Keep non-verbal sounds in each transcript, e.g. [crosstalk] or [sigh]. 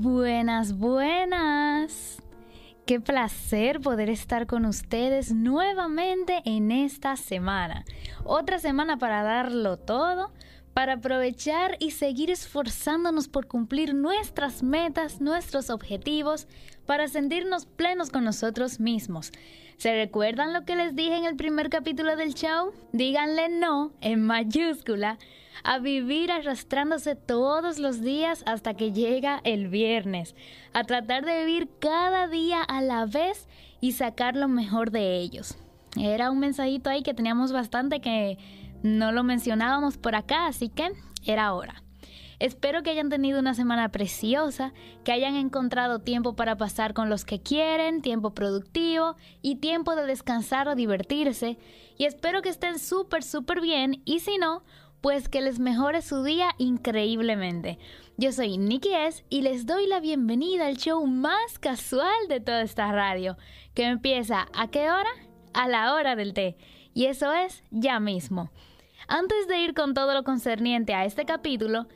Buenas, buenas. Qué placer poder estar con ustedes nuevamente en esta semana. Otra semana para darlo todo, para aprovechar y seguir esforzándonos por cumplir nuestras metas, nuestros objetivos, para sentirnos plenos con nosotros mismos. ¿Se recuerdan lo que les dije en el primer capítulo del show? Díganle no en mayúscula a vivir arrastrándose todos los días hasta que llega el viernes, a tratar de vivir cada día a la vez y sacar lo mejor de ellos. Era un mensajito ahí que teníamos bastante que no lo mencionábamos por acá, así que era hora. Espero que hayan tenido una semana preciosa, que hayan encontrado tiempo para pasar con los que quieren, tiempo productivo y tiempo de descansar o divertirse. Y espero que estén súper, súper bien y si no, pues que les mejore su día increíblemente. Yo soy Nikki S y les doy la bienvenida al show más casual de toda esta radio, que empieza a qué hora? A la hora del té. Y eso es ya mismo. Antes de ir con todo lo concerniente a este capítulo,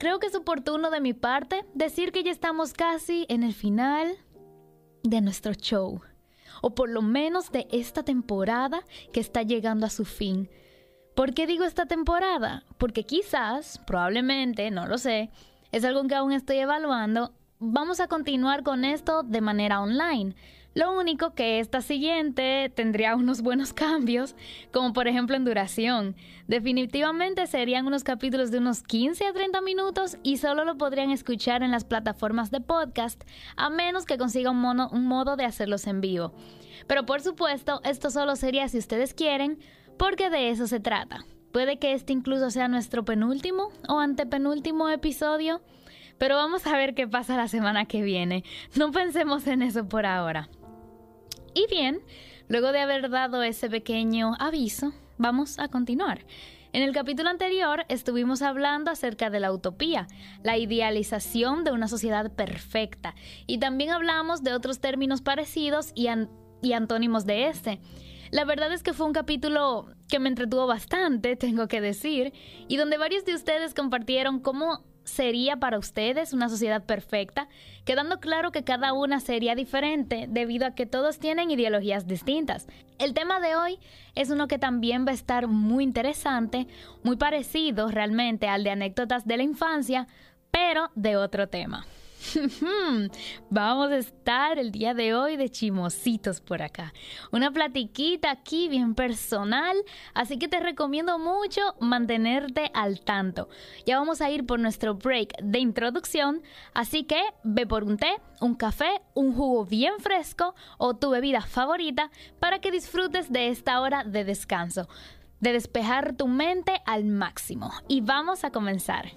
Creo que es oportuno de mi parte decir que ya estamos casi en el final de nuestro show, o por lo menos de esta temporada que está llegando a su fin. ¿Por qué digo esta temporada? Porque quizás, probablemente, no lo sé, es algo que aún estoy evaluando, vamos a continuar con esto de manera online. Lo único que esta siguiente tendría [laughs] unos buenos cambios, como por ejemplo en duración. Definitivamente serían unos capítulos de unos 15 a 30 minutos y solo lo podrían escuchar en las plataformas de podcast, a menos que consiga un, un modo de hacerlos en vivo. Pero por supuesto, esto solo sería si ustedes quieren, porque de eso se trata. Puede que este incluso sea nuestro penúltimo o antepenúltimo episodio, pero vamos a ver qué pasa la semana que viene. No pensemos en eso por ahora. Y bien, luego de haber dado ese pequeño aviso, vamos a continuar. En el capítulo anterior estuvimos hablando acerca de la utopía, la idealización de una sociedad perfecta, y también hablamos de otros términos parecidos y, antónimos de este. La verdad es que fue un capítulo que me entretuvo bastante, [laughs] tengo que decir, y donde varios de ustedes compartieron cómo sería para ustedes una sociedad perfecta, quedando claro que cada una sería diferente debido a que todos tienen ideologías distintas. El tema de hoy es uno que también va a estar muy interesante, muy parecido realmente al de anécdotas de la infancia, pero de otro tema. [laughs] Vamos a estar el día de hoy de chimositos por acá. Una platiquita aquí bien personal, así que te recomiendo mucho mantenerte al tanto. Ya vamos a ir por nuestro break de introducción, así que ve por un té, un café, un jugo bien fresco o tu bebida favorita para que disfrutes de esta hora de descanso, de despejar tu mente al máximo. Y vamos a comenzar.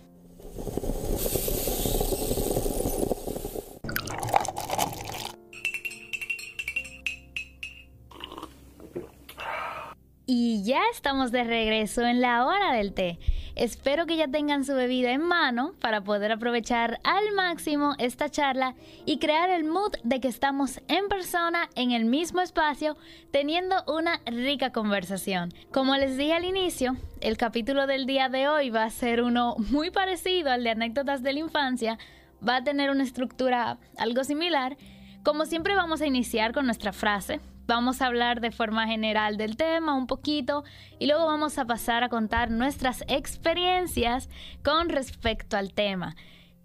Y ya estamos de regreso en la hora del té. Espero que ya tengan su bebida en mano para poder aprovechar al máximo esta charla y crear el mood de que estamos en persona en el mismo espacio teniendo una rica conversación. Como les dije al inicio, el capítulo del día de hoy va a ser uno muy parecido al de anécdotas de la infancia, va a tener una estructura algo similar. Como siempre vamos a iniciar con nuestra frase, Vamos a hablar de forma general del tema un poquito y luego vamos a pasar a contar nuestras experiencias con respecto al tema.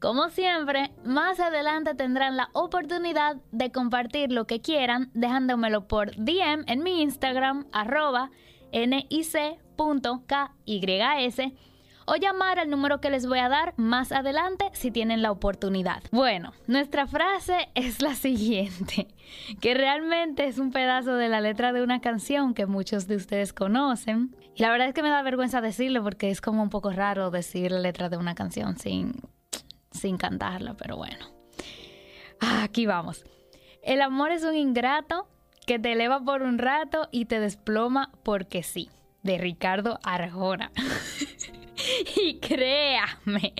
Como siempre, más adelante tendrán la oportunidad de compartir lo que quieran dejándomelo por DM en mi Instagram arroba nic.kys o llamar al número que les voy a dar más adelante si tienen la oportunidad. Bueno, nuestra frase es la siguiente, que realmente es un pedazo de la letra de una canción que muchos de ustedes conocen. Y la verdad es que me da vergüenza decirlo porque es como un poco raro decir la letra de una canción sin, sin cantarla, pero bueno. Aquí vamos. El amor es un ingrato que te eleva por un rato y te desploma porque sí. De Ricardo Arjona. [laughs] [laughs] Y créame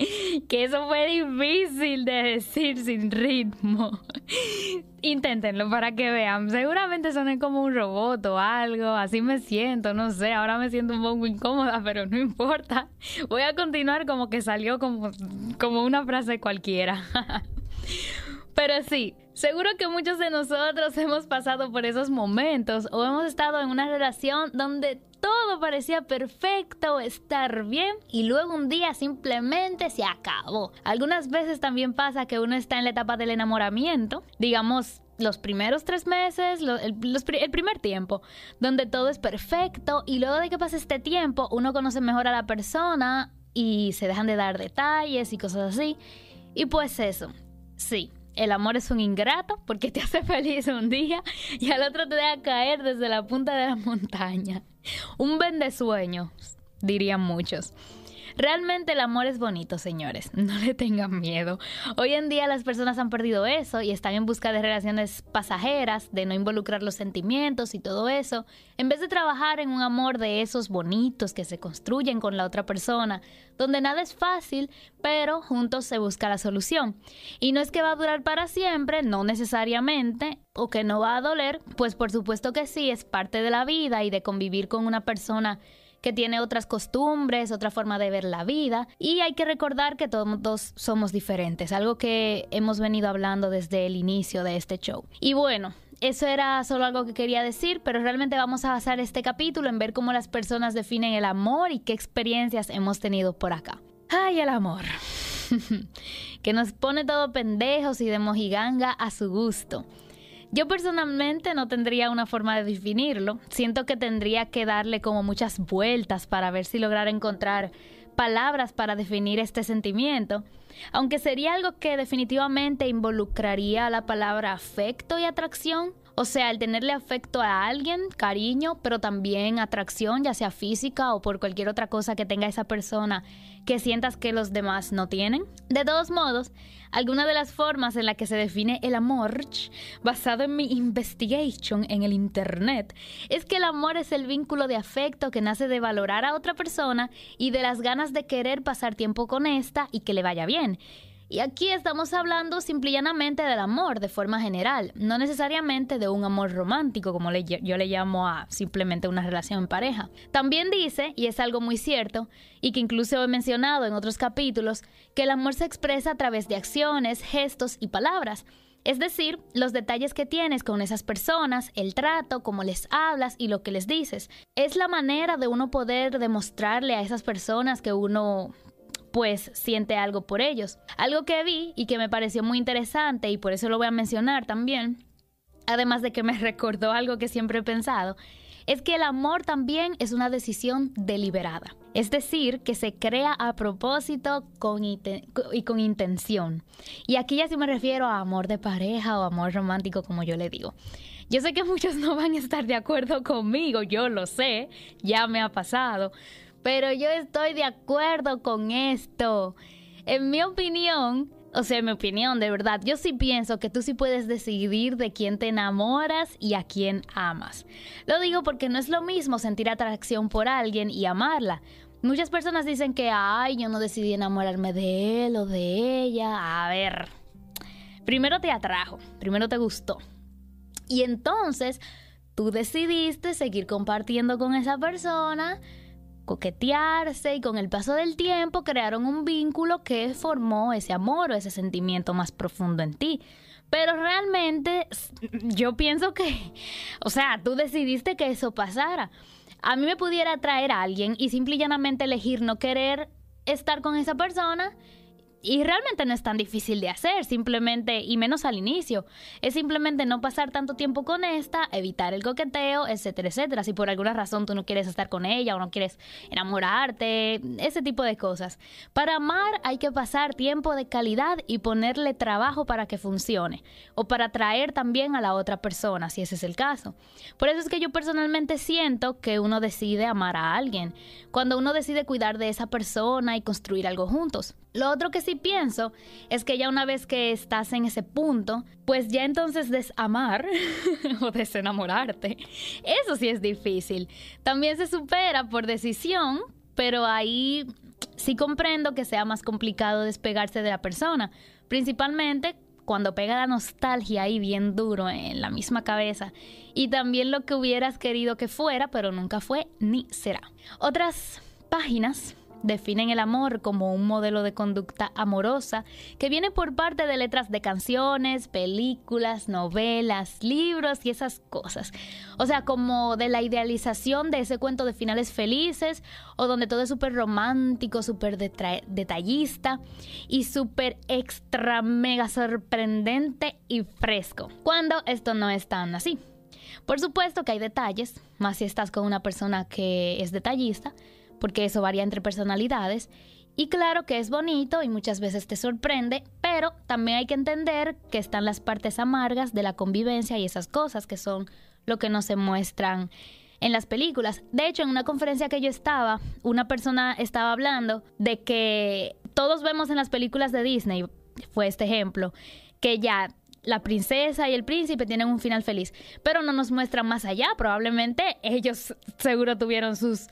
que eso fue difícil de decir sin ritmo. [laughs] Inténtenlo para que vean. Seguramente soné como un robot o algo. Así me siento, no sé. Ahora me siento un poco incómoda, [laughs] pero no importa. Voy a continuar como que salió como, como una frase cualquiera. Pero sí, seguro que muchos de nosotros hemos pasado por esos momentos o hemos estado en una relación donde todo parecía perfecto, estar bien y luego un día simplemente se acabó. Algunas veces también pasa que uno está en la etapa del enamoramiento, digamos los primeros tres meses, el, primer tiempo, donde todo es perfecto y luego de que pase este tiempo uno conoce mejor a la persona y se dejan de dar detalles y cosas así. Y pues eso, sí, el amor es un ingrato porque te hace [laughs] feliz un día y al otro te deja caer desde la punta de la montaña. Un sueños, dirían muchos. Realmente el amor es bonito, señores. [laughs] No le tengan miedo. Hoy en día las personas han perdido eso y están en busca de relaciones pasajeras, de no involucrar los sentimientos y todo eso, en vez de trabajar en un amor de esos bonitos que se construyen con la otra persona, donde nada es fácil, pero juntos se busca la solución. Y no es que va a durar para siempre, no necesariamente, o que no va a doler, pues por supuesto que sí, es parte de la vida y de convivir con una persona que tiene otras costumbres, otra forma de ver la vida y hay que recordar que todos somos diferentes, algo que hemos venido hablando desde el inicio de este show. Y bueno, eso era solo algo que quería decir, pero realmente vamos a basar este capítulo en ver cómo las personas definen el amor y qué experiencias hemos tenido por acá. ¡Ay, el amor! [laughs] que nos pone todo pendejos y de mojiganga a su gusto. Yo personalmente no tendría una forma de definirlo. Siento que tendría que darle como muchas vueltas para ver si lograr encontrar palabras para definir este sentimiento, aunque sería algo que definitivamente involucraría la palabra afecto y atracción, o sea, el tenerle afecto a alguien, cariño, pero también atracción, ya sea física o por cualquier otra cosa que tenga esa persona que sientas que los demás no tienen. De todos modos, alguna de las formas en la que se define el amor, basado en mi investigation en el internet, es que el amor es el vínculo de afecto que nace de valorar a otra persona y de las ganas de querer pasar tiempo con esta y que le vaya bien. Y aquí estamos hablando simple y llanamente del amor de forma general, no necesariamente de un amor romántico como yo le llamo a simplemente una relación en pareja. También dice, y es algo muy cierto, y que incluso he mencionado en otros capítulos, que el amor se expresa a través de acciones, gestos y palabras. Es decir, los detalles que tienes con esas personas, el trato, cómo les hablas y lo que les dices. Es la manera de uno poder demostrarle a esas personas que uno pues siente algo por ellos. Algo que vi y que me pareció muy interesante y por eso lo voy a mencionar también, además de que me [laughs] recordó algo que siempre he pensado, es que el amor también es una decisión deliberada. Es decir, que se crea a propósito con y con intención. Y aquí ya sí me refiero a amor de pareja o amor romántico, como yo le digo. Yo sé que [laughs] muchos no van a estar de acuerdo conmigo, yo lo sé, ya me ha pasado, pero yo estoy de acuerdo con esto. En mi opinión, o sea, en mi opinión, de verdad, yo sí pienso que tú sí puedes decidir de quién te enamoras y a quién amas. Lo digo porque no es lo mismo sentir atracción por alguien y amarla. Muchas personas dicen que, ay, yo no decidí enamorarme de él o de ella. A ver, primero te atrajo, primero te gustó. Y entonces tú decidiste seguir compartiendo con esa persona coquetearse y con el paso del tiempo crearon un vínculo que formó ese amor o ese sentimiento más profundo en ti. Pero realmente yo pienso que, [laughs] o sea, tú decidiste que eso pasara. A mí me pudiera atraer a alguien y simple y llanamente elegir no querer estar con esa persona y realmente no es tan difícil de hacer, simplemente, y menos al inicio, es simplemente no pasar tanto tiempo con esta, evitar el coqueteo, etcétera, etcétera. Si por alguna razón tú no quieres estar con ella o no quieres enamorarte, ese tipo de cosas. Para amar hay que pasar tiempo de calidad y ponerle trabajo para que funcione, o para atraer también a la otra persona, si ese es el caso. Por eso es que yo personalmente siento que uno decide amar a alguien, cuando uno decide cuidar de esa persona y construir algo juntos. Lo otro que sí pienso es que ya una vez que estás en ese punto, pues ya entonces desamar [laughs] o desenamorarte, eso sí es difícil. También se supera por decisión, pero ahí sí comprendo que sea más complicado despegarse de la persona, principalmente cuando pega la nostalgia ahí bien duro en la misma cabeza y también lo que hubieras querido que fuera, pero nunca fue ni será. Otras páginas definen el amor como un modelo de conducta amorosa que viene por parte de letras de canciones, películas, novelas, libros y esas cosas. O sea, como de la idealización de ese cuento de finales felices o donde todo es súper romántico, súper detallista y súper extra mega sorprendente y fresco. Cuando esto no es tan así. Por supuesto que hay detalles, más si estás con una persona que es detallista, porque eso varía entre personalidades. Y claro que es bonito y muchas veces te sorprende, pero también hay que entender que están las partes amargas de la convivencia y esas cosas que son lo que no se muestran en las películas. De hecho, en una conferencia que yo estaba, una persona estaba hablando de que todos vemos en las películas de Disney, fue este ejemplo, que ya la princesa y el príncipe tienen un final feliz, pero no nos muestran más allá. Probablemente ellos seguro tuvieron sus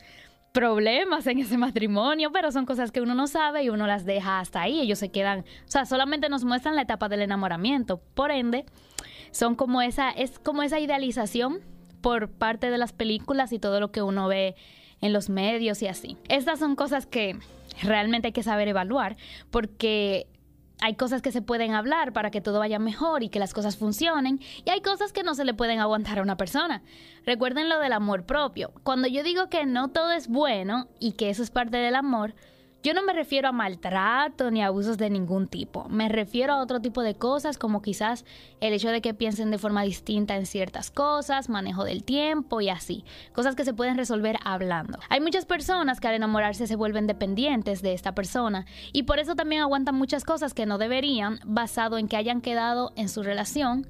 problemas en ese matrimonio, pero son cosas que uno no sabe y uno las deja hasta ahí. Ellos se quedan, o sea, solamente nos muestran la etapa del enamoramiento. Por ende, son como esa, es como esa idealización por parte de las películas y todo lo que uno ve en los medios y así. Estas son cosas que realmente hay que saber evaluar porque hay cosas que se pueden hablar para que todo vaya mejor y que las cosas funcionen, y hay cosas que no se le pueden aguantar a una persona. Recuerden lo del amor propio. Cuando yo digo que no todo es bueno y que eso es parte del amor, yo no me refiero a maltrato ni abusos de ningún tipo. Me refiero a otro tipo de cosas como quizás el hecho de que piensen de forma distinta en ciertas cosas, manejo del tiempo y así. Cosas que se pueden resolver hablando. Hay muchas personas que al enamorarse se vuelven dependientes de esta persona y por eso también aguantan muchas cosas que no deberían basado en que hayan quedado en su relación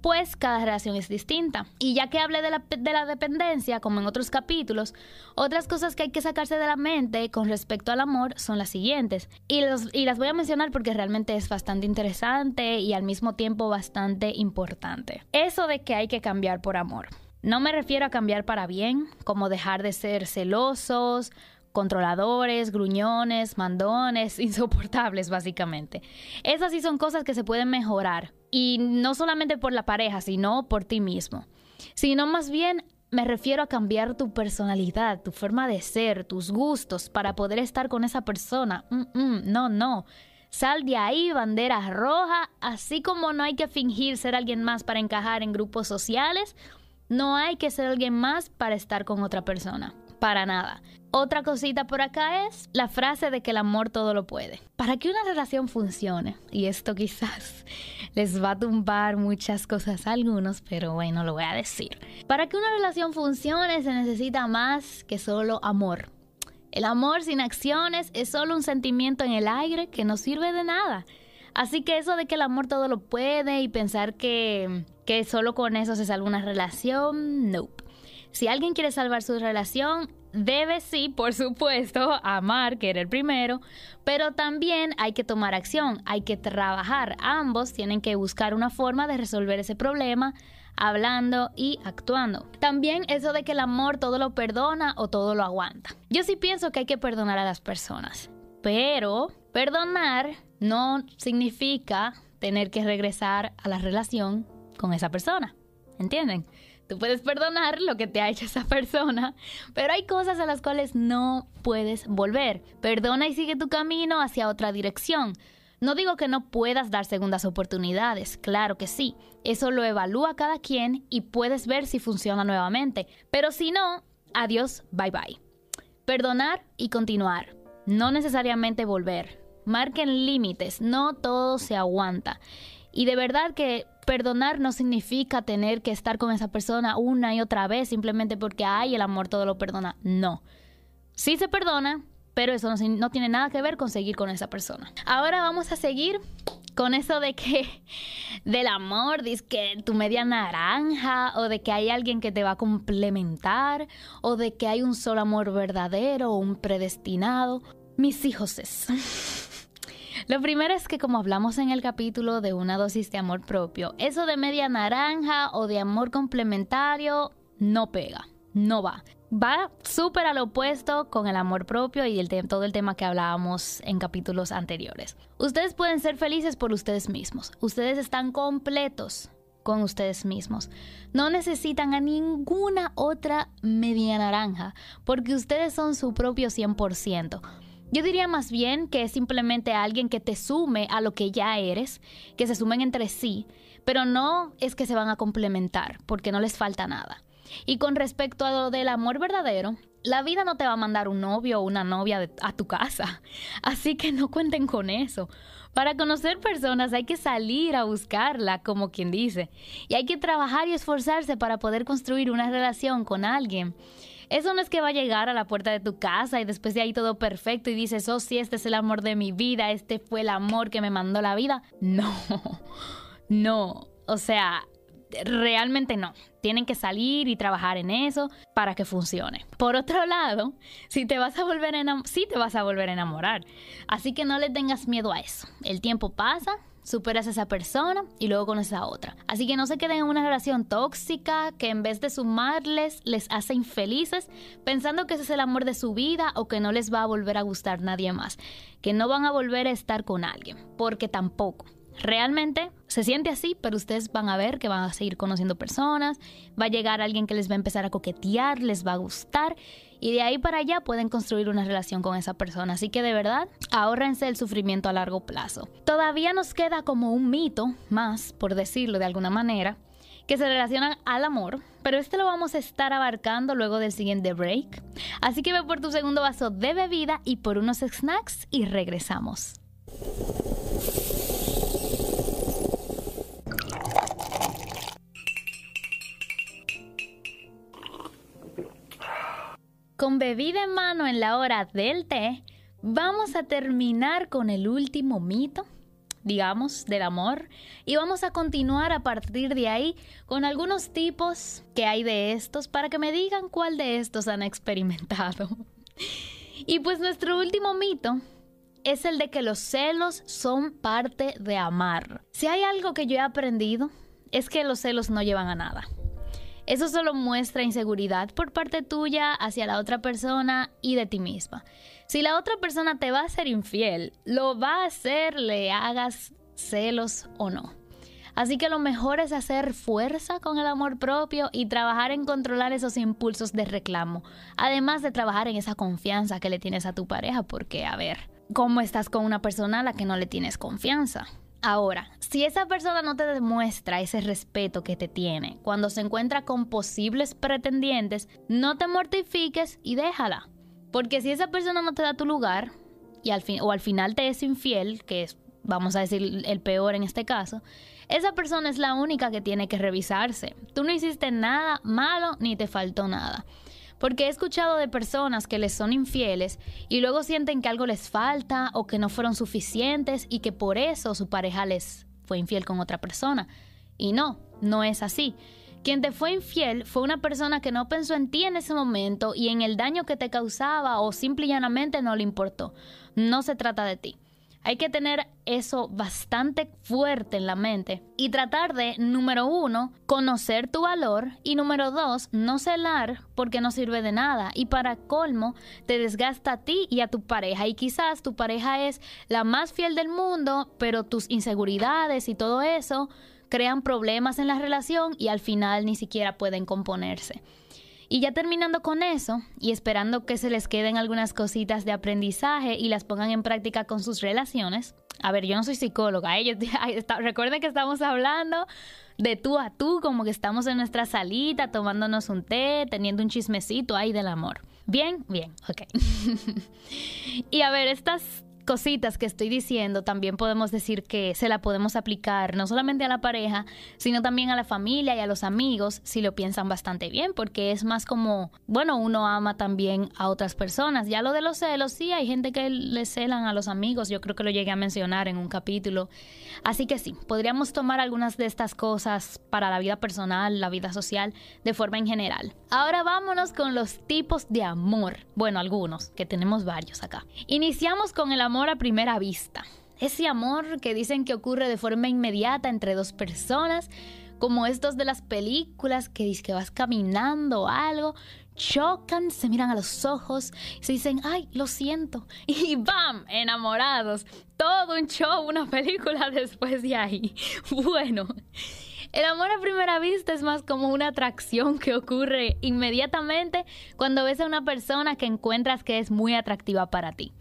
pues cada relación es distinta. Y ya que hablé de la, de la, dependencia, como en otros capítulos, otras cosas que hay que sacarse de la mente con respecto al amor son las siguientes. Y, y las voy a mencionar porque realmente es bastante interesante y al mismo tiempo bastante importante. Eso de que hay que cambiar por amor. No me refiero a cambiar para bien, como dejar de ser celosos, controladores, gruñones, mandones, [laughs] insoportables básicamente. Esas sí son cosas que se pueden mejorar y no solamente por la pareja, sino por ti mismo. Sino más bien me refiero a cambiar tu personalidad, tu forma de ser, tus gustos para poder estar con esa persona. no, no. Sal de ahí, bandera roja, así como no hay que fingir ser alguien más para encajar en grupos sociales, no hay que ser alguien más para estar con otra persona. Para nada. Otra cosita por acá es la frase de que el amor todo lo puede. Para que una relación funcione, y esto quizás [laughs] les va a tumbar muchas cosas a algunos, pero bueno, lo voy a decir. Para que una relación funcione se necesita más que solo amor. El amor sin acciones es solo un sentimiento en el aire que no sirve de nada. Así que eso de que el amor todo lo puede y pensar que, que solo con eso se salva una relación, no. Si alguien quiere salvar su relación, Debe sí, por supuesto, amar, querer primero, pero también hay que tomar acción, hay que trabajar. Ambos tienen que buscar una forma de resolver ese problema hablando y actuando. También eso de que el amor todo lo perdona o todo lo aguanta. Yo sí pienso que hay que perdonar a las personas, pero perdonar no significa tener que regresar a la relación con esa persona. ¿Entienden? Tú puedes perdonar lo que te ha hecho esa [laughs] persona, pero hay cosas a las cuales no puedes volver. Perdona y sigue tu camino hacia otra dirección. No digo que no puedas dar segundas oportunidades, claro que sí. Eso lo evalúa cada quien y puedes ver si funciona nuevamente. Pero si no, adiós, bye bye. Perdonar y continuar. No necesariamente volver. Marquen límites, no todo se aguanta. Y de verdad que perdonar no significa tener que estar con esa persona una y otra vez simplemente porque, ay, el amor todo lo perdona. No. Sí se perdona, pero eso no, tiene nada que ver con seguir con esa persona. Ahora vamos a seguir con eso de que [laughs] del amor, dices que tu media naranja, o de que hay alguien que te va a complementar, o de que hay un solo amor verdadero un predestinado. Mis hijos es. [laughs] Lo primero es que como hablamos en el capítulo de una dosis de amor propio, eso de media naranja o de amor complementario no pega, no va. Va súper al opuesto con el amor propio y todo el tema que hablábamos en capítulos anteriores. Ustedes pueden ser felices por ustedes mismos. Ustedes están completos con ustedes mismos. No necesitan a ninguna otra media naranja porque ustedes son su propio 100%. Yo diría más bien que es simplemente alguien que te sume a lo que ya eres, que se sumen entre sí, pero no es que se van a complementar, porque no les falta nada. Y con respecto a lo del amor verdadero, la vida no te va a mandar un novio o una novia a tu casa, [laughs] así que no cuenten con eso. Para conocer personas hay que salir a buscarla, como quien dice, y hay que trabajar y esforzarse para poder construir una relación con alguien. Eso no es que va a llegar a la puerta de tu casa y después de ahí todo perfecto y dices, oh sí, este es el amor de mi vida, este fue el amor que me mandó la vida. No, [laughs] no, o sea, realmente no. Tienen que salir y trabajar en eso para que funcione. Por otro [laughs] lado, si te vas a volver a sí te vas a volver a enamorar. Así que no le tengas miedo a eso. El tiempo pasa, superas a esa persona y luego conoces a otra. Así que no se queden en una relación tóxica que en vez de sumarles les hace infelices pensando que ese es el amor de su vida o que no les va a volver a gustar nadie más, que no van a volver a estar con alguien, porque tampoco. Realmente se siente así, pero ustedes van a ver que van a seguir conociendo personas, va a llegar alguien que les va a empezar a coquetear, les va a gustar y de ahí para allá pueden construir una relación con esa persona. Así que de verdad, ahórrense el sufrimiento a largo plazo. Todavía nos queda como un mito más, por decirlo de alguna manera, que se relacionan al amor, pero este lo vamos a estar abarcando luego del siguiente break. Así que ve por tu segundo vaso de bebida y por unos snacks y regresamos. Con bebida en mano en la hora del té, vamos a terminar con el último mito, digamos, del amor, y vamos a continuar a partir de ahí con algunos tipos que hay de estos para que me digan cuál de estos han experimentado. Y pues nuestro último mito es el de que los celos son parte de amar. Si hay algo que yo he aprendido, es que los celos no llevan a nada. Eso solo muestra inseguridad por parte tuya hacia la otra persona y de ti misma. Si la otra persona te va a ser infiel, lo va a hacer, le hagas celos o no. Así que lo mejor es hacer fuerza con el amor propio y trabajar en controlar esos impulsos de reclamo, además de trabajar en esa confianza que le tienes a tu pareja, porque a ver, ¿cómo estás con una persona a la que no le tienes confianza? Ahora, si esa persona no te demuestra ese respeto que te tiene cuando se encuentra con posibles pretendientes, no te mortifiques y déjala. Porque si esa persona no te da tu lugar y al fin, o al final te es infiel, que es, vamos a decir, el peor en este caso, esa persona es la única que tiene que revisarse. Tú no hiciste nada malo ni te faltó nada. Porque he escuchado de personas que les son infieles y luego sienten que algo les falta o que no fueron suficientes y que por eso su pareja les fue infiel con otra persona. Y no, no es así. Quien te fue infiel fue una persona que no pensó en ti en ese momento y en el daño que te causaba o simple y llanamente no le importó. No se trata de ti. Hay que tener eso bastante fuerte en la mente y tratar de, número uno, conocer tu valor y número dos, no celar porque no sirve de nada y para colmo te desgasta a ti y a tu pareja y quizás tu pareja es la más fiel del mundo, pero tus inseguridades y todo eso crean problemas en la relación y al final ni siquiera pueden componerse. Y ya terminando con eso y esperando que se les queden algunas cositas de aprendizaje y las pongan en práctica con sus relaciones. A ver, yo no soy psicóloga, ¿eh? [laughs] recuerden que estamos hablando de tú a tú, como que estamos en nuestra salita tomándonos un té, teniendo un chismecito ahí del amor. Bien, bien, ok. [laughs] y a ver, estas cositas que estoy diciendo, también podemos decir que se la podemos aplicar no solamente a la pareja, sino también a la familia y a los amigos, si lo piensan bastante bien, porque es más como, bueno, uno ama también a otras personas. Ya lo de los celos, sí, hay gente que le celan a los amigos, yo creo que lo llegué a mencionar en un capítulo. Así que sí, podríamos tomar algunas de estas cosas para la vida personal, la vida social, de forma en general. Ahora vámonos con los tipos de amor. Bueno, algunos, que tenemos varios acá. Iniciamos con el amor a primera vista. Ese amor que dicen que ocurre de forma inmediata entre dos personas, como estos de las películas que dices que vas caminando o algo, chocan, se miran a los ojos y se dicen, ay, lo siento. [laughs] Y ¡bam! Enamorados. Todo un show, una película [laughs] después de ahí. [laughs] Bueno. El amor a primera vista es más como una atracción que ocurre inmediatamente cuando ves a una persona que encuentras que es muy atractiva para ti.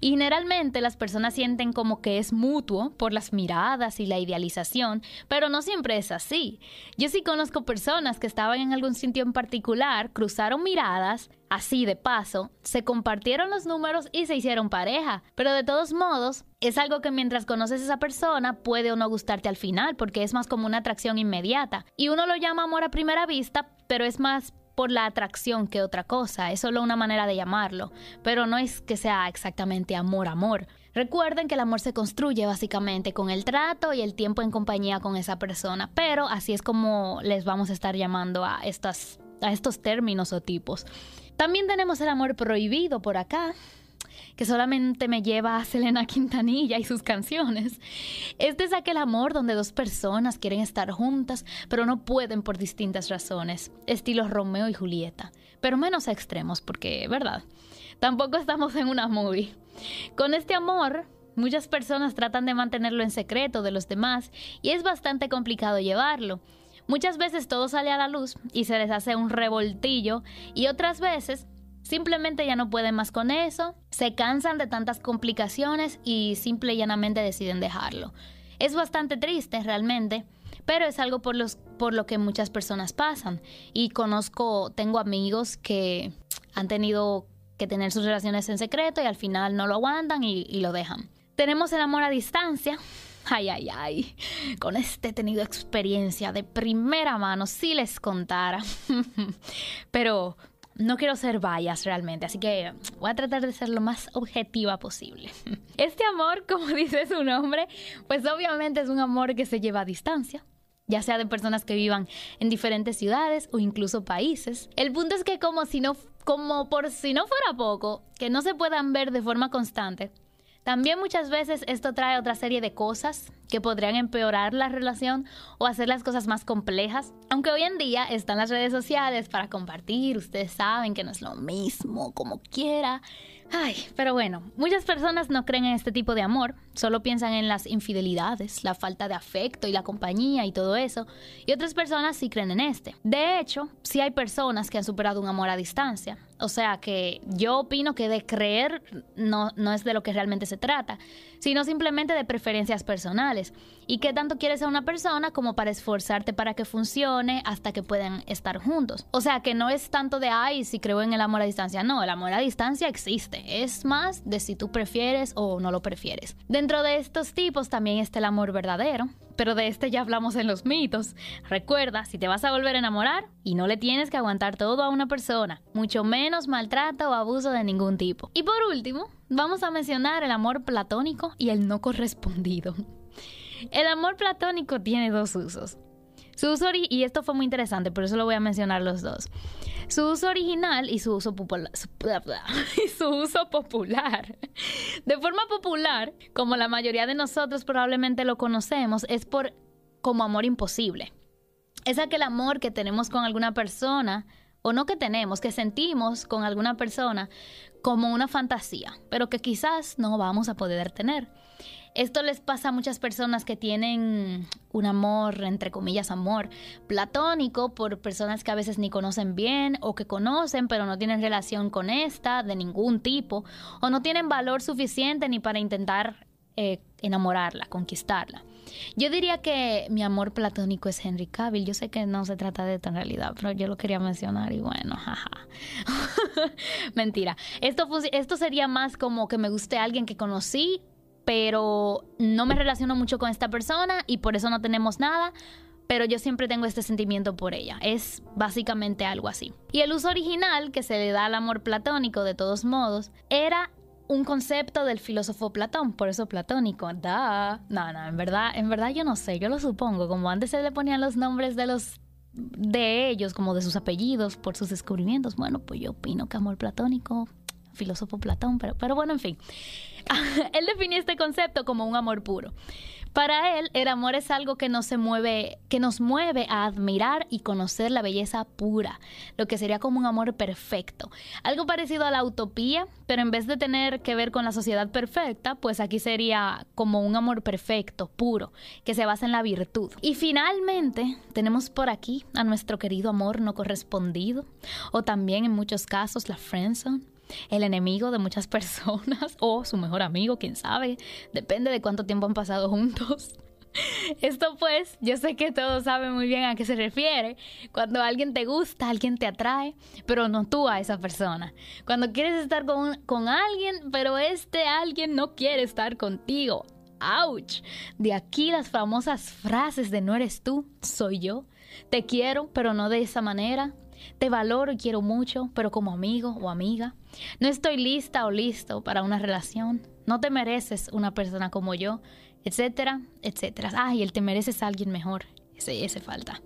Y generalmente las personas sienten como que es mutuo por las miradas y la idealización, pero no siempre es así. Yo sí conozco personas que estaban en algún sitio en particular, cruzaron miradas, así de paso, se compartieron los números y se hicieron pareja. Pero de todos modos, es algo que mientras conoces a esa persona puede o no gustarte al final, porque es más como una atracción inmediata. Y uno lo llama amor a primera vista, pero es más por la atracción que otra cosa, es solo una manera de llamarlo, pero no es que sea exactamente amor, amor. Recuerden que el amor se construye básicamente con el trato y el tiempo en compañía con esa persona, pero así es como les vamos a estar llamando a, estas, a estos términos o tipos. También tenemos el amor prohibido por acá, que solamente me lleva a Selena Quintanilla y sus canciones. Este es aquel amor donde dos personas quieren estar juntas, pero no pueden por distintas razones, estilo Romeo y Julieta, pero menos extremos, porque, ¿verdad? Tampoco estamos en una movie. Con este amor, muchas personas tratan de mantenerlo en secreto de los demás y es bastante complicado llevarlo. Muchas veces todo sale a la luz y se les hace un revoltillo y otras veces Simplemente ya no pueden más con eso, se cansan de tantas complicaciones y simple y llanamente deciden dejarlo. Es bastante triste realmente, pero es algo por, los, por lo que muchas personas pasan. Y conozco, tengo amigos que han tenido que tener sus relaciones en secreto y al final no lo aguantan y, y lo dejan. Tenemos el amor a distancia. Ay, ay, ay. Con este he tenido experiencia de primera mano, si les contara. [laughs] Pero no quiero ser vallas realmente, así que voy a tratar de ser lo más objetiva posible. [laughs] Este amor, como [laughs] dice su nombre, pues obviamente es un amor que se lleva a distancia, ya sea de personas que vivan en diferentes ciudades o incluso países. El punto es que como si no como por si no fuera poco, que no se puedan ver de forma constante, también muchas veces esto trae otra serie de cosas que podrían empeorar la relación o hacer las cosas más complejas. Aunque hoy en día están las redes sociales para compartir, ustedes saben que no es lo mismo, como quiera. Ay, pero bueno, muchas personas no creen en este tipo de amor, solo piensan en las infidelidades, la falta de afecto y la compañía y todo eso, y otras personas sí creen en este. De hecho, sí hay personas que han superado un amor a distancia, o sea que yo opino que de creer no, no es de lo que realmente se trata, sino simplemente de preferencias personales. Y qué tanto quieres a una persona como para esforzarte para que funcione hasta que puedan estar juntos. O sea que no es tanto de, ay, si creo en el amor a distancia. No, el amor a distancia existe. Es más de si tú prefieres o no lo prefieres. Dentro de estos tipos también está el amor verdadero, pero de este ya hablamos en los mitos. Recuerda, si te vas a volver a enamorar y no le tienes que aguantar todo a una persona, mucho menos maltrato o abuso de ningún tipo. Y por último, vamos a mencionar el amor platónico y el no correspondido. El amor platónico tiene dos usos. Su uso y esto fue muy interesante, por eso lo voy a mencionar los dos. Su uso original y su uso popular. [laughs] Y su uso popular. De forma popular, como la mayoría de nosotros probablemente lo conocemos, es por como amor imposible. Es aquel amor que tenemos con alguna persona, o no que tenemos, que sentimos con alguna persona como una fantasía, pero que quizás no vamos a poder tener. Esto les pasa a muchas personas que tienen un amor, entre comillas, amor platónico por personas que a veces ni conocen bien o que conocen pero no tienen relación con esta de ningún tipo o no tienen valor suficiente ni para intentar eh, enamorarla, conquistarla. Yo diría que mi amor platónico es Henry Cavill. Yo sé que no se trata de esto en realidad, pero yo lo quería mencionar y bueno, jaja. [laughs] Mentira. Esto, esto sería más como que me guste alguien que conocí pero no me relaciono mucho con esta persona y por eso no tenemos nada, pero yo siempre tengo este sentimiento por ella. Es básicamente algo así. Y el uso original que se le da al amor platónico, de todos modos, era un concepto del filósofo Platón, por eso platónico. Da. No, no, en verdad, en verdad yo no sé, yo lo supongo, como antes se le ponían los nombres de los de ellos como de sus apellidos por sus descubrimientos. Bueno, pues yo opino que amor platónico, filósofo Platón, pero, pero bueno, en fin. [laughs] él definió este concepto como un amor puro. Para él, el amor es algo que nos, se mueve, que nos mueve a admirar y conocer la belleza pura, lo que sería como un amor perfecto. Algo parecido a la utopía, pero en vez de tener que ver con la sociedad perfecta, pues aquí sería como un amor perfecto, puro, que se basa en la virtud. Y finalmente, tenemos por aquí a nuestro querido amor no correspondido, o también en muchos casos la friendzone el enemigo de muchas [laughs] personas o su mejor amigo, quién sabe, depende de cuánto tiempo han pasado juntos. [laughs] Esto pues, yo sé que todos saben muy bien a qué se refiere. Cuando alguien te gusta, alguien te atrae, pero no tú a esa persona. Cuando quieres estar con, con alguien, pero este alguien no quiere estar contigo. ¡Auch! De aquí las famosas frases de no eres tú, soy yo. Te quiero, pero no de esa manera. Te valoro y quiero mucho, pero como amigo o amiga. No estoy lista o listo para una relación. No te mereces una persona como yo etcétera, etcétera. Ay, él te mereces a alguien mejor. Ese, ese falta.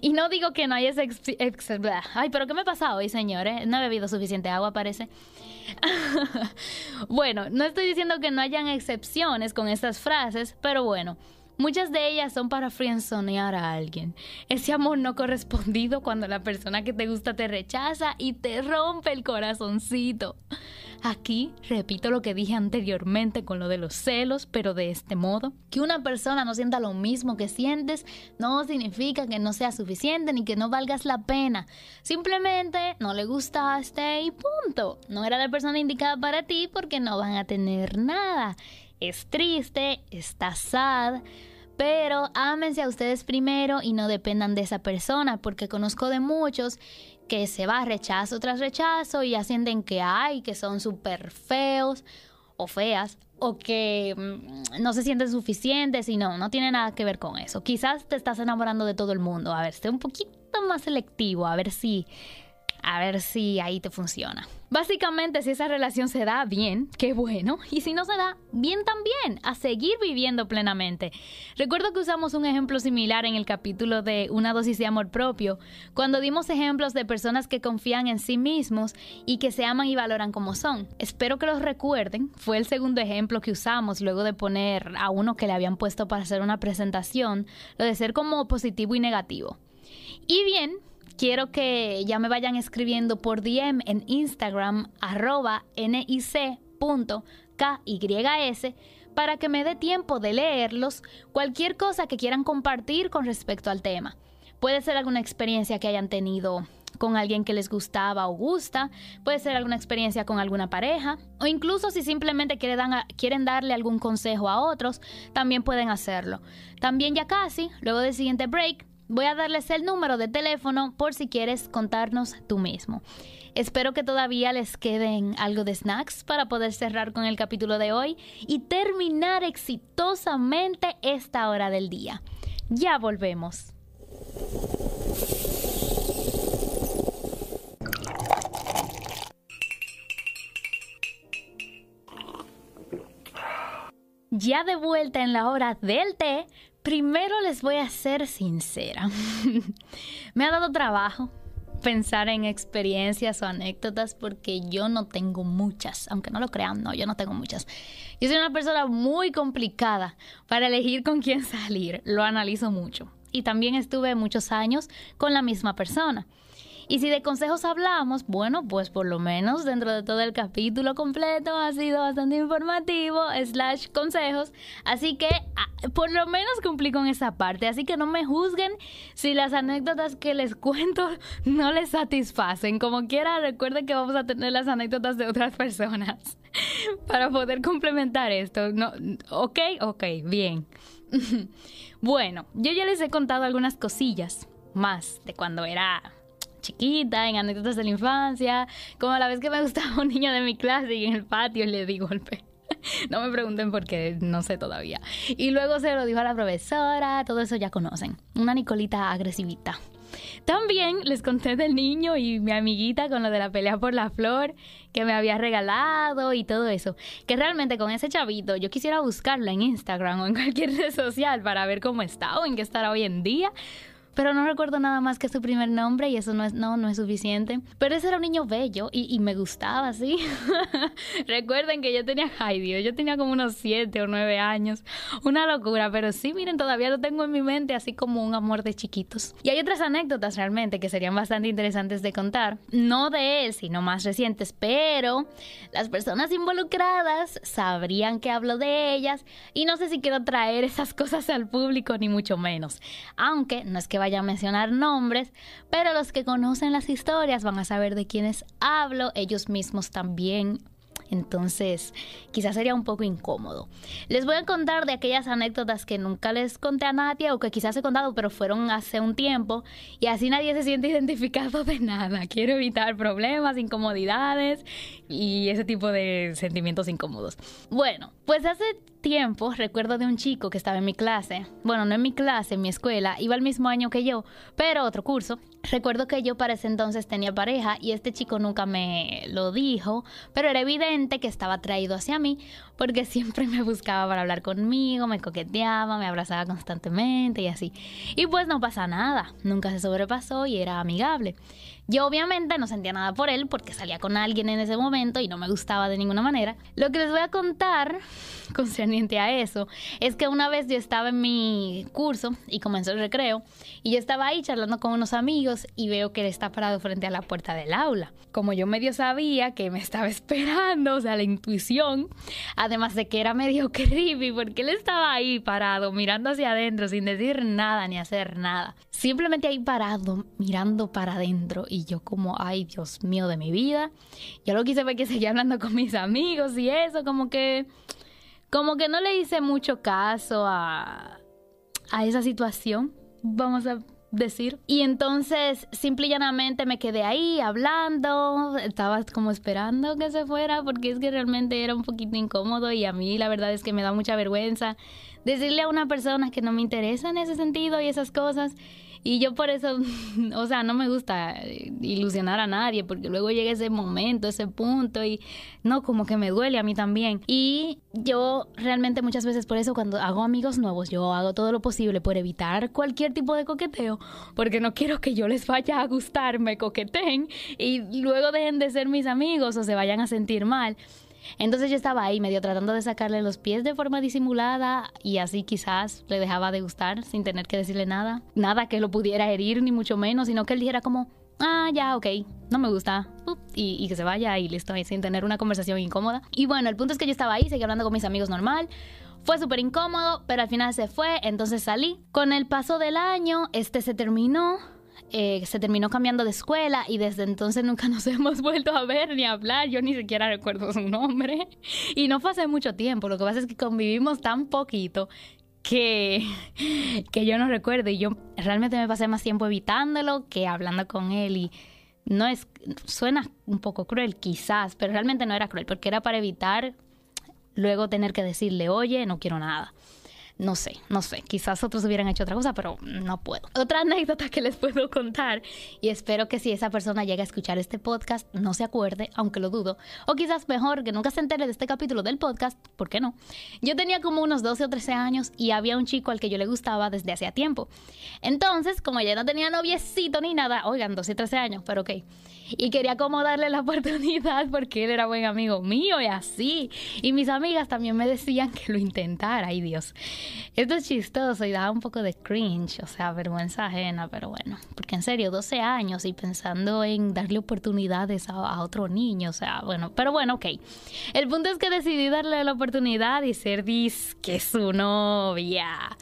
Y no digo que no haya ese... Ay, pero ¿qué me ha pasado hoy, señores? No he bebido suficiente agua, parece. [laughs] bueno, no estoy diciendo que no hayan excepciones con estas frases, pero bueno, Muchas de ellas son para frienzonear a alguien. Ese amor no correspondido cuando la persona que te gusta te rechaza y te rompe el corazoncito. Aquí repito lo que dije anteriormente con lo de los celos, pero de este modo, que una persona no sienta lo mismo que sientes no significa que no sea suficiente ni que no valgas la pena. Simplemente no le gustaste y punto. No era la persona indicada para ti porque no van a tener nada es triste, está sad, pero ámense a ustedes primero y no dependan de esa persona, porque conozco de muchos que se va rechazo tras rechazo y sienten que hay, que son súper feos o feas o que mm, no se sienten suficientes y no, no tiene nada que ver con eso. Quizás te estás enamorando de todo el mundo. A ver, esté un poquito más selectivo, a ver si a ver si ahí te funciona. Básicamente, si esa relación se da bien, qué bueno, y si no se da bien también, a seguir viviendo plenamente. Recuerdo que usamos un ejemplo similar en el capítulo de Una dosis de amor propio, cuando dimos ejemplos de personas que confían en sí mismos y que se aman y valoran como son. Espero que los recuerden, fue el segundo ejemplo que usamos luego de poner a uno que le habían puesto para hacer una presentación, lo de ser como positivo y negativo. Y bien, quiero que ya me vayan escribiendo por DM en Instagram arroba nic.kys para que me dé tiempo de leerlos cualquier cosa que quieran compartir con respecto al tema. Puede ser alguna experiencia que hayan tenido con alguien que les gustaba o gusta, puede ser alguna experiencia con alguna pareja, o incluso si simplemente quieren, darle algún consejo a otros, también pueden hacerlo. También ya casi, luego del siguiente break, Voy a darles el número de teléfono por si quieres contarnos tú mismo. Espero que todavía les queden algo de snacks para poder cerrar con el capítulo de hoy y terminar exitosamente esta hora del día. Ya volvemos. Ya de vuelta en la hora del té, Primero les voy a ser sincera. [laughs] Me ha dado trabajo pensar en experiencias o anécdotas porque yo no tengo muchas, aunque no lo crean, no, yo no tengo muchas. Yo soy una persona muy complicada para elegir con quién salir, lo analizo mucho. Y también estuve muchos años con la misma persona. Y si de consejos hablamos, bueno, pues por lo menos dentro de todo el capítulo completo ha sido bastante informativo, slash consejos. Así que ah, por lo menos cumplí con esa parte. Así que no me juzguen si las anécdotas que les [laughs] cuento no les satisfacen. Como quiera, recuerden que vamos a tener las anécdotas de otras personas [laughs] para poder complementar esto. No, ok, ok, bien. [laughs] bueno, yo ya les he contado algunas cosillas más de cuando era chiquita, en anécdotas de la infancia, como la vez que me gustaba un niño de mi clase y en el patio le di golpe. [laughs] No me pregunten por qué, no sé todavía. Y luego se lo dijo a la profesora, todo eso ya conocen. Una Nicolita agresivita. También les conté del niño y mi amiguita con lo de la pelea por la flor que me había regalado y todo eso. Que realmente con ese chavito yo quisiera buscarlo en Instagram o en cualquier [laughs] red social para ver cómo está o en qué estará hoy en día pero no recuerdo nada más que su primer nombre y eso no es, no, no es suficiente. Pero ese era un niño bello y, me gustaba, ¿sí? [laughs] Recuerden que yo tenía, ay yo tenía como unos 7 o 9 años. Una locura, pero sí, miren, todavía lo tengo en mi mente así como un amor de chiquitos. Y hay otras anécdotas realmente que serían bastante interesantes de contar. No de él, sino más recientes, pero las personas involucradas sabrían que hablo de ellas y no sé si quiero traer esas cosas al público ni mucho menos. Aunque no es que vaya a mencionar nombres, pero los que conocen las historias van a saber de quiénes hablo, ellos mismos también entonces, quizás sería un poco incómodo. Les voy a contar de aquellas anécdotas que nunca les conté a nadie o que quizás he contado, pero fueron hace un tiempo y así nadie se siente [laughs] identificado de nada. Quiero evitar problemas, incomodidades y ese tipo de sentimientos incómodos. Bueno, pues hace tiempo recuerdo de un chico que estaba en mi clase, bueno, no en mi clase, en mi escuela, iba el mismo año que yo, pero otro curso. Recuerdo que yo para ese entonces tenía pareja y este chico nunca me lo dijo, pero era evidente que estaba atraído hacia mí porque [laughs] siempre me buscaba para hablar conmigo, me coqueteaba, me abrazaba constantemente y así. Y pues no pasa nada, nunca se sobrepasó y era amigable. Yo obviamente no sentía nada por él porque salía con alguien en ese momento y no me gustaba de ninguna manera. Lo que les voy a contar [laughs] concerniente a eso es que una vez yo estaba en mi curso y comenzó el recreo y yo estaba ahí charlando con unos amigos y veo que él está parado frente a la puerta del aula. Como yo medio sabía que me estaba [laughs] esperando, o sea, la intuición, además de que era medio [laughs] creepy porque él estaba ahí parado mirando hacia adentro sin decir nada ni hacer nada. Simplemente ahí parado mirando para adentro y yo como, ay Dios mío de mi vida. Yo lo quise ver que [laughs] seguía hablando con mis amigos y eso, como que, como que no le hice mucho caso a, a esa situación, vamos a decir. Y entonces, simple y llanamente me quedé ahí hablando, estaba como esperando que se fuera porque es que realmente era un poquito incómodo y a mí la verdad es que me da mucha vergüenza decirle a una persona que no me interesa en ese sentido y esas cosas. Y yo por eso, [laughs] o sea, no me gusta ilusionar a nadie, porque luego llega ese momento, ese punto, y no, como que me duele a mí también. Y yo realmente muchas veces por eso cuando hago amigos nuevos, yo hago todo lo posible por evitar cualquier tipo de coqueteo, porque no quiero que yo les vaya a gustar, me coqueteen y luego dejen de ser mis amigos o se vayan a sentir mal. Entonces yo estaba ahí medio tratando de sacarle los pies de forma disimulada y así quizás le dejaba de gustar sin tener que decirle nada. Nada que lo pudiera herir ni mucho menos, sino que él dijera como, ah, ya, ok, no me gusta, y, que se vaya y listo, y sin tener una conversación incómoda. Y bueno, el punto es que yo estaba ahí, seguí hablando con mis amigos normal. Fue súper incómodo, pero al final se fue, entonces salí. Con el paso del año, este se terminó eh, se terminó cambiando de escuela y desde entonces nunca [laughs] nos hemos vuelto a ver ni a hablar. Yo ni siquiera recuerdo su nombre. [laughs] Y no fue hace mucho tiempo. Lo que pasa es que convivimos tan poquito que, [laughs] que yo no recuerdo. Y yo realmente me pasé más tiempo evitándolo que hablando con él. Y no es. Suena un poco cruel, quizás, pero realmente no era cruel porque era para evitar luego tener que decirle, oye, no quiero nada. No sé, no sé. Quizás otros hubieran hecho otra cosa, pero no puedo. Otra anécdota que les puedo contar, y espero que si esa persona llega a escuchar este podcast, no se acuerde, aunque lo dudo. O quizás mejor que nunca se entere de este capítulo del podcast, ¿por qué no? Yo tenía como unos 12 o 13 años y había un chico al que yo le gustaba desde hacía tiempo. Entonces, como ya no tenía noviecito ni nada, oigan, 12 y 13 años, pero ok y quería como darle la [laughs] oportunidad porque él era buen amigo mío y así. Y mis amigas también me decían que lo intentara, ay Dios. Esto es chistoso y da un poco de cringe, o sea, vergüenza ajena, pero bueno, porque en serio, 12 años y pensando en darle oportunidades a, otro niño, o sea, bueno, pero bueno, ok. El punto es que decidí darle la oportunidad y ser disque su novia.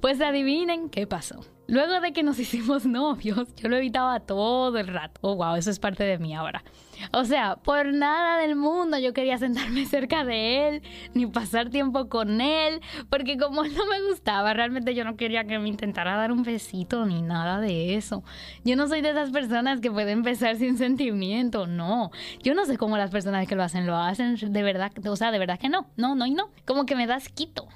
Pues adivinen qué pasó. Luego de que nos [laughs] hicimos novios, yo lo evitaba todo el rato. Oh, wow, eso es parte de mí ahora. O sea, por nada del mundo yo quería sentarme [laughs] cerca de él, ni pasar tiempo con él, porque como [laughs] él no me gustaba, realmente yo no quería que me intentara dar un besito ni nada de eso. Yo no soy de esas personas que pueden besar sin sentimiento, no. Yo no sé cómo las personas que lo hacen lo hacen, de verdad, o sea, de verdad que no, no, no y no. Como que me das quito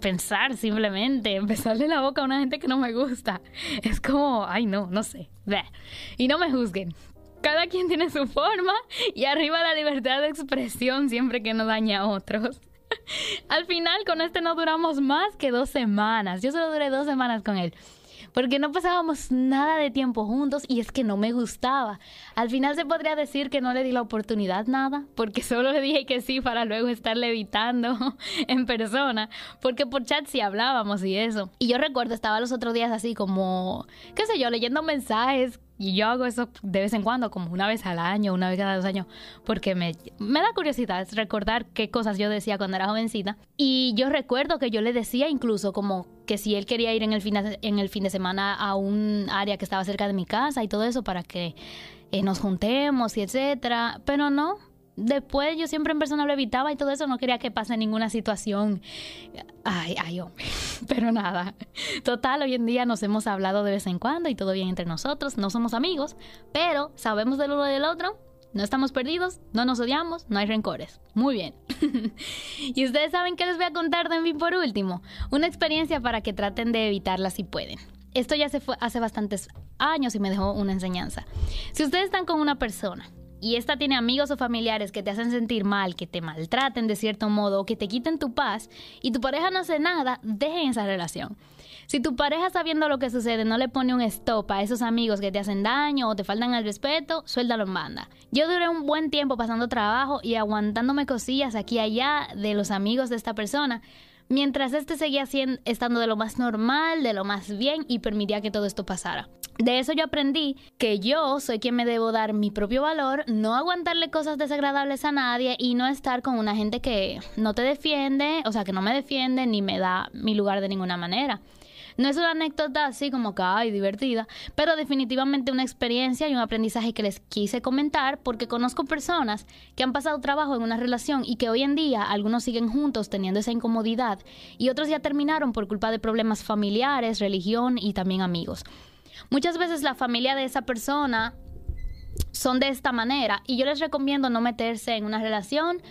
pensar simplemente, empezarle la boca a una gente que no me gusta. [laughs] Es como, ay no, no sé. Y no me juzguen. Cada quien tiene su forma y arriba la libertad de expresión siempre que no daña a otros. [laughs] Al final con este no duramos más que dos semanas. Yo solo duré dos semanas con él porque no pasábamos nada de tiempo juntos y es que no me gustaba. Al final se podría decir que no le di la oportunidad nada, porque solo le dije que sí para luego estarle evitando [laughs] en persona, porque por chat sí hablábamos y eso. Y yo recuerdo, estaba los otros días así como, qué sé yo, leyendo mensajes y yo hago eso de vez en cuando, como una vez al año, una vez cada dos años, porque me, me da curiosidad recordar qué cosas yo decía cuando era jovencita. Y yo recuerdo que yo le decía incluso como que si él quería ir en el, fin de, en el fin de semana a un área que estaba cerca de mi casa y todo eso para que eh, nos juntemos y etcétera, pero no. Después yo siempre en persona lo evitaba y todo eso, no quería que pase ninguna situación. Ay, ay, hombre. [laughs] Pero nada. Total, hoy en día nos hemos hablado de vez en cuando y todo bien entre nosotros. No somos amigos, pero sabemos del uno del otro no estamos perdidos, no nos odiamos, no hay rencores. Muy bien. [laughs] y ustedes saben qué les voy a contar de mí por último. Una experiencia para que traten de evitarla si pueden. Esto ya se fue hace bastantes años y me dejó una enseñanza. Si ustedes están con una persona y esta tiene amigos o familiares que te hacen sentir mal, que te maltraten de cierto modo o que te quiten tu paz y tu pareja no hace nada, dejen esa relación. Si tu pareja sabiendo lo que sucede no le pone un stop a esos amigos que te hacen daño o te faltan el respeto, suéltalo en banda. Yo duré un buen tiempo pasando trabajo y aguantándome cosillas aquí y allá de los amigos de esta persona, mientras este seguía siendo, estando de lo más normal, de lo más bien y permitía que todo esto pasara. De eso yo aprendí que yo soy quien me debo dar mi propio valor, no aguantarle cosas desagradables a nadie y no estar con una gente que no te defiende, o sea, que no me defiende ni me da mi lugar de ninguna manera. No es una anécdota así como que, ay, divertida, pero definitivamente una experiencia y un aprendizaje que les quise comentar porque conozco personas que han pasado trabajo en una relación y que hoy en día algunos siguen juntos teniendo esa incomodidad y otros ya terminaron por culpa de problemas familiares, religión y también amigos. Muchas veces la familia de esa persona son de esta manera y yo les recomiendo no meterse en una relación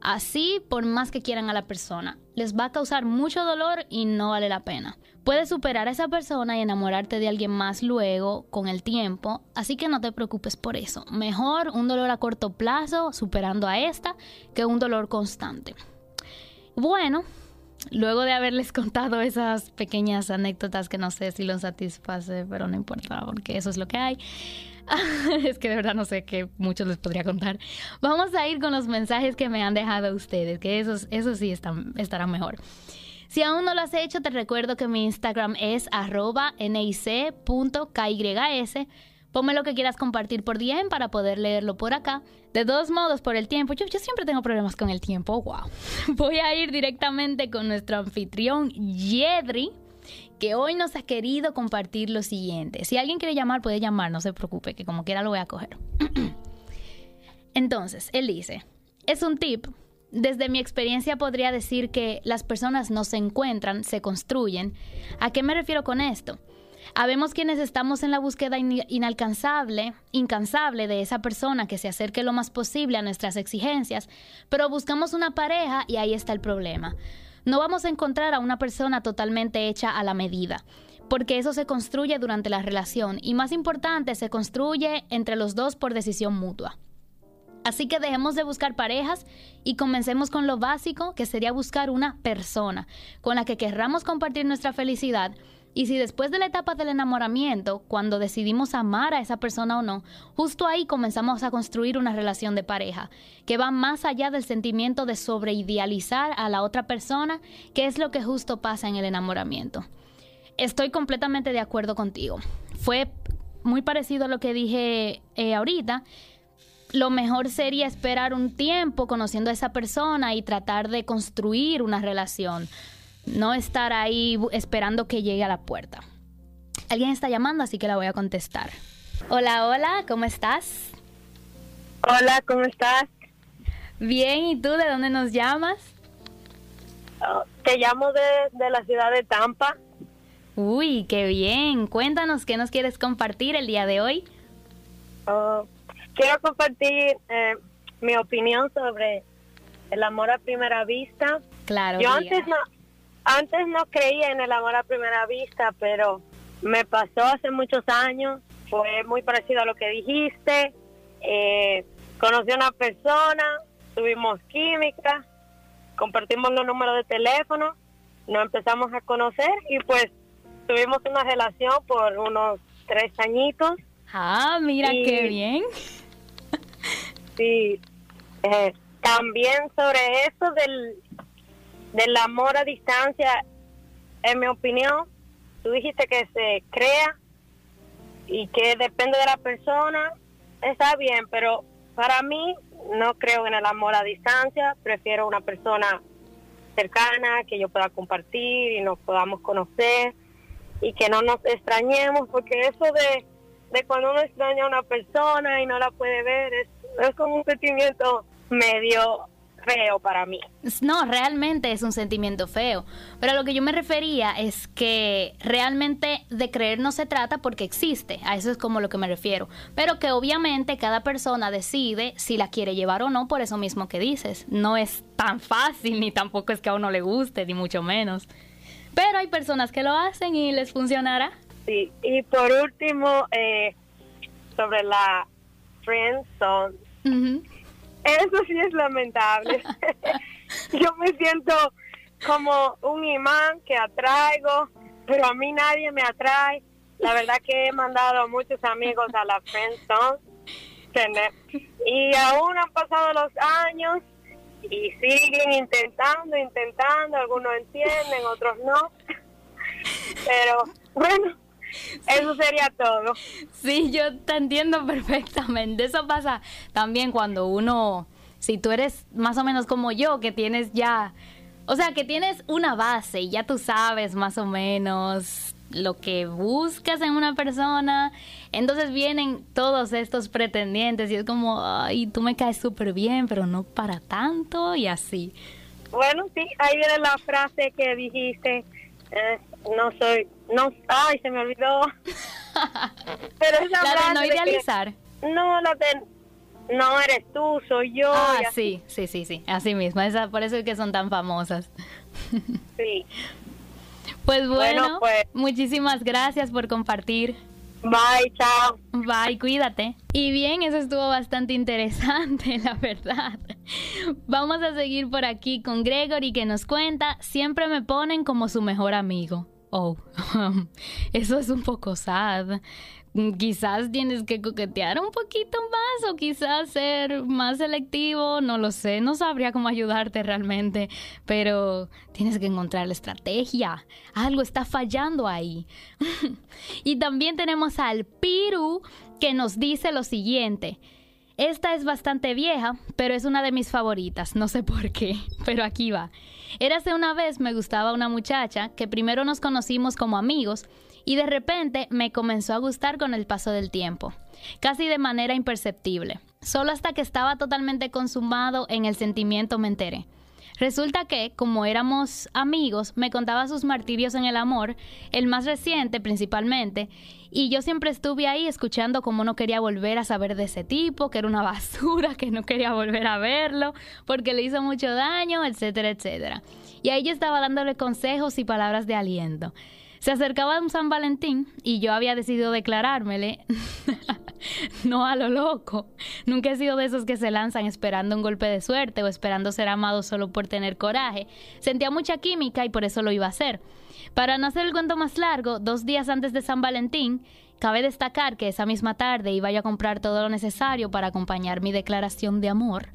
así por más que quieran a la persona. Les va a causar mucho dolor y no vale la pena. Puedes superar a esa persona y enamorarte de alguien más luego, con el tiempo, así que no te preocupes por eso. Mejor un dolor a corto plazo, superando a esta, que un dolor constante. Bueno, luego de haberles [laughs] contado esas pequeñas anécdotas que no sé si los satisface, pero no importa, porque eso es lo que hay. [laughs] es que de verdad no sé qué mucho les podría contar. Vamos a ir con los mensajes que me han dejado ustedes, que esos, esos sí están, estarán mejor. Si aún no lo has hecho, te recuerdo que mi Instagram es arroba nic.kys. Ponme lo que quieras compartir por DM para poder leerlo por acá. De todos modos, por el tiempo, yo, yo siempre tengo problemas con el tiempo, wow. [laughs] Voy a ir directamente con nuestro anfitrión Yedri, que hoy nos ha querido compartir lo siguiente. Si alguien quiere llamar, puede llamar, no se preocupe, que como quiera lo voy a coger. [clears throat] Entonces, él dice, es un tip desde mi experiencia podría decir que las personas no se encuentran, se construyen. ¿A qué me refiero con esto? Habemos quienes estamos en la búsqueda inalcanzable, incansable de esa persona que se acerque lo más posible a nuestras exigencias, pero buscamos una pareja y ahí está el problema. No vamos a encontrar a una persona totalmente hecha a la medida, porque eso se construye durante la relación y más importante, se construye entre los dos por decisión mutua. Así que dejemos de buscar parejas y comencemos con lo básico, que sería buscar una persona con la que querramos compartir nuestra felicidad. Y si después de la etapa del enamoramiento, cuando decidimos amar a esa persona o no, justo ahí comenzamos a construir una relación de pareja, que va más allá del sentimiento de sobreidealizar a la otra persona, que es lo que justo pasa en el enamoramiento. Estoy completamente de acuerdo contigo. Fue muy parecido a lo que dije eh, ahorita lo mejor sería esperar un tiempo conociendo a esa persona y tratar de construir una relación, no estar ahí esperando que llegue a la puerta. Alguien está llamando, así que la voy a contestar. Hola, hola, ¿cómo estás? Hola, ¿cómo estás? Bien, ¿y tú de dónde nos llamas? Oh, te llamo de, la ciudad de Tampa. Uy, qué bien. Cuéntanos qué nos quieres compartir el día de hoy. Oh, quiero compartir eh, mi opinión sobre el amor a primera vista. Claro. Yo antes no, antes no creía en el amor a primera vista, pero me pasó hace muchos años. Fue muy parecido a lo que dijiste. Eh, conocí a una persona, tuvimos química, compartimos los números de teléfono, nos empezamos a conocer y pues tuvimos una relación por unos tres añitos. Ah, mira qué bien. Sí, eh, también sobre eso del, del amor a distancia, en mi opinión, tú dijiste que se crea y que depende de la persona, está bien, pero para mí no creo en el amor a distancia, prefiero una persona cercana, que yo pueda compartir y nos podamos conocer y que no nos extrañemos, porque eso de, de cuando uno extraña a una persona y no la puede ver es, es como un sentimiento medio feo para mí. No, realmente es un sentimiento feo. Pero a lo que yo me refería es que realmente de creer no se trata porque existe. A eso es como lo que me refiero. Pero que obviamente cada persona decide si la quiere llevar o no por eso mismo que dices. No es tan fácil ni tampoco es que a uno le guste, ni mucho menos. Pero hay personas que lo hacen y les funcionará. Sí, y por último, eh, sobre la friend zone. Eso sí es lamentable. [laughs] Yo me siento como un imán que atraigo, pero a mí nadie me atrae. La verdad que he mandado a muchos amigos a la friendzone y aún han pasado los años y siguen intentando, intentando, algunos entienden, otros no. Pero bueno, [laughs] eso sería todo. Sí, yo te entiendo perfectamente. Eso pasa también cuando uno, si tú eres más o menos como yo, que tienes ya, o sea, que tienes una base y ya tú sabes más o menos lo que buscas en una persona, entonces vienen todos estos pretendientes y es como, ay, tú me caes súper bien, pero no para tanto y así. Bueno, sí, ahí viene la frase que dijiste, eh, no soy, no, ay, se me olvidó. [laughs] Pero esa la de no idealizar. no, la de, no eres tú, soy yo. Ah, sí, sí, sí, sí, así mismo, esa, por eso es que son tan famosas. [laughs] Sí. Pues bueno, pues, muchísimas gracias por compartir. Bye, chao. Bye, cuídate. Y bien, eso estuvo bastante interesante, [laughs] la verdad. Vamos a seguir por aquí con Gregory que nos cuenta, siempre me ponen como su mejor amigo. Oh, [laughs] eso es un poco sad. Quizás tienes que coquetear un poquito más o quizás ser más selectivo, no lo sé, no sabría cómo ayudarte realmente, pero tienes que encontrar la estrategia. Algo está fallando ahí. [laughs] y también tenemos al Piru que nos dice lo siguiente. Esta es bastante vieja, pero es una de mis favoritas, no sé por qué, [laughs] pero aquí va. Érase una vez me gustaba una muchacha que primero nos conocimos como amigos y de repente me comenzó a gustar con el paso del tiempo, casi de manera imperceptible. Solo hasta que estaba totalmente consumado en el sentimiento me enteré. Resulta que, como éramos amigos, me contaba sus martirios en el amor, el más reciente principalmente, y yo siempre estuve ahí escuchando cómo no quería volver a saber de ese tipo, que era una [laughs] basura, que no quería volver a verlo, porque le hizo mucho daño, etcétera, etcétera. Y ahí yo estaba dándole consejos y palabras de aliento. Se acercaba un San Valentín y yo había decidido declarármele. [laughs] [laughs] no a lo loco. Nunca he sido de esos que se lanzan esperando un golpe de suerte o esperando ser amado solo por tener coraje. Sentía mucha química y por eso lo iba a hacer. Para no hacer el cuento más largo, dos días antes de San Valentín, cabe destacar que esa misma tarde iba a comprar todo lo necesario para acompañar mi declaración de amor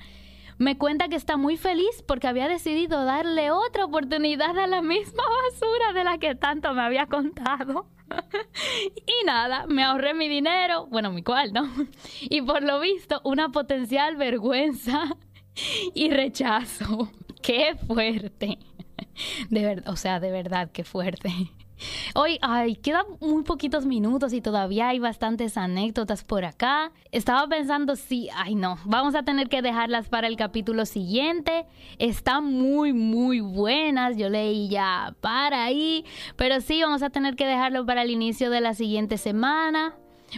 me cuenta que está muy feliz porque había decidido darle otra oportunidad a la misma [laughs] basura de la que tanto me había contado. [laughs] y nada, me ahorré mi dinero, bueno, mi cual, ¿no? [laughs] Y por lo visto, una potencial vergüenza y rechazo. ¡Qué fuerte! De verdad, o sea, de verdad, qué fuerte. Hoy, ay, quedan muy poquitos minutos y todavía hay bastantes anécdotas por acá. Estaba pensando si, ay no, vamos a tener que dejarlas para el capítulo siguiente. Están muy, muy buenas. Yo leí ya para ahí. Pero sí, vamos a tener que dejarlo para el inicio de la siguiente semana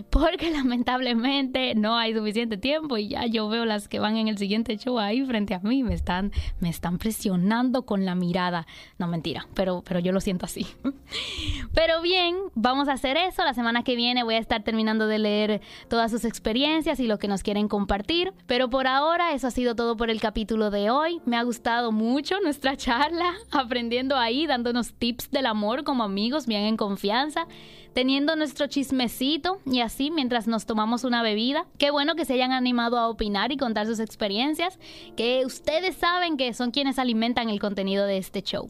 porque [laughs] lamentablemente no hay suficiente tiempo y ya yo veo las que van en el siguiente show ahí frente a mí, me están, me están presionando con la mirada. No, mentira, pero, pero yo lo siento así. [laughs] Pero bien, vamos a hacer eso. La semana que viene voy a estar terminando de leer todas sus experiencias y lo que nos quieren compartir. Pero por ahora, eso ha sido todo por el capítulo de hoy. Me ha gustado mucho nuestra charla, [laughs] aprendiendo ahí, dándonos tips del amor como amigos, bien en confianza teniendo nuestro chismecito y así mientras nos tomamos una bebida. Qué bueno que se hayan animado a opinar y contar sus experiencias, que ustedes saben que son quienes alimentan el contenido de este show.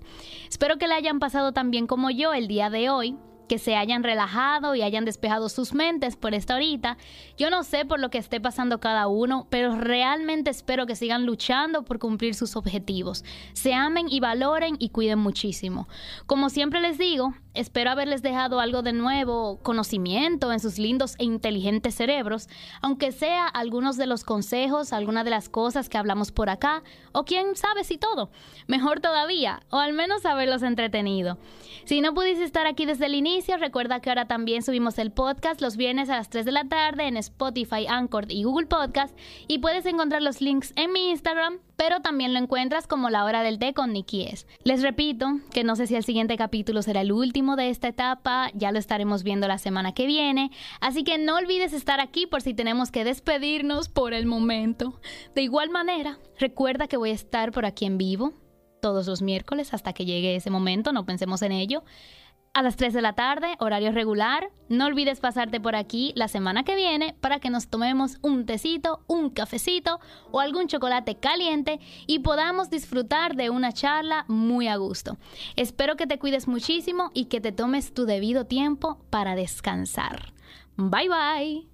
Espero que le hayan pasado tan bien como yo el día de hoy que se hayan relajado y hayan despejado sus mentes por esta horita. Yo no sé por lo que esté pasando cada uno, pero realmente espero que sigan luchando por cumplir sus objetivos. Se amen y valoren y cuiden muchísimo. Como siempre les digo, espero haberles dejado algo de nuevo, conocimiento en sus lindos e inteligentes cerebros, aunque sea algunos de los consejos, algunas de las cosas que hablamos por acá, o quién sabe si todo. Mejor todavía, o al menos haberlos entretenido. Si no pudiste estar aquí desde el inicio, recuerda que ahora también subimos el podcast los viernes a las 3 de la tarde en Spotify, Anchor y Google Podcast y puedes encontrar los links en mi Instagram, pero también lo encuentras como la hora del té con Nikki S. Les repito que no sé si el siguiente capítulo será el de esta etapa, ya lo estaremos viendo la semana que viene, así que no olvides estar aquí por si tenemos que despedirnos por el momento. De igual manera, recuerda que voy a estar por aquí en vivo todos los miércoles hasta que llegue ese momento, no pensemos en ello. A las 3 de la tarde, horario regular. No olvides pasarte por aquí la semana que viene para que nos tomemos un tecito, un cafecito o algún chocolate caliente y podamos disfrutar de una charla muy a gusto. Espero que te cuides muchísimo y que te tomes tu debido tiempo para descansar. Bye bye.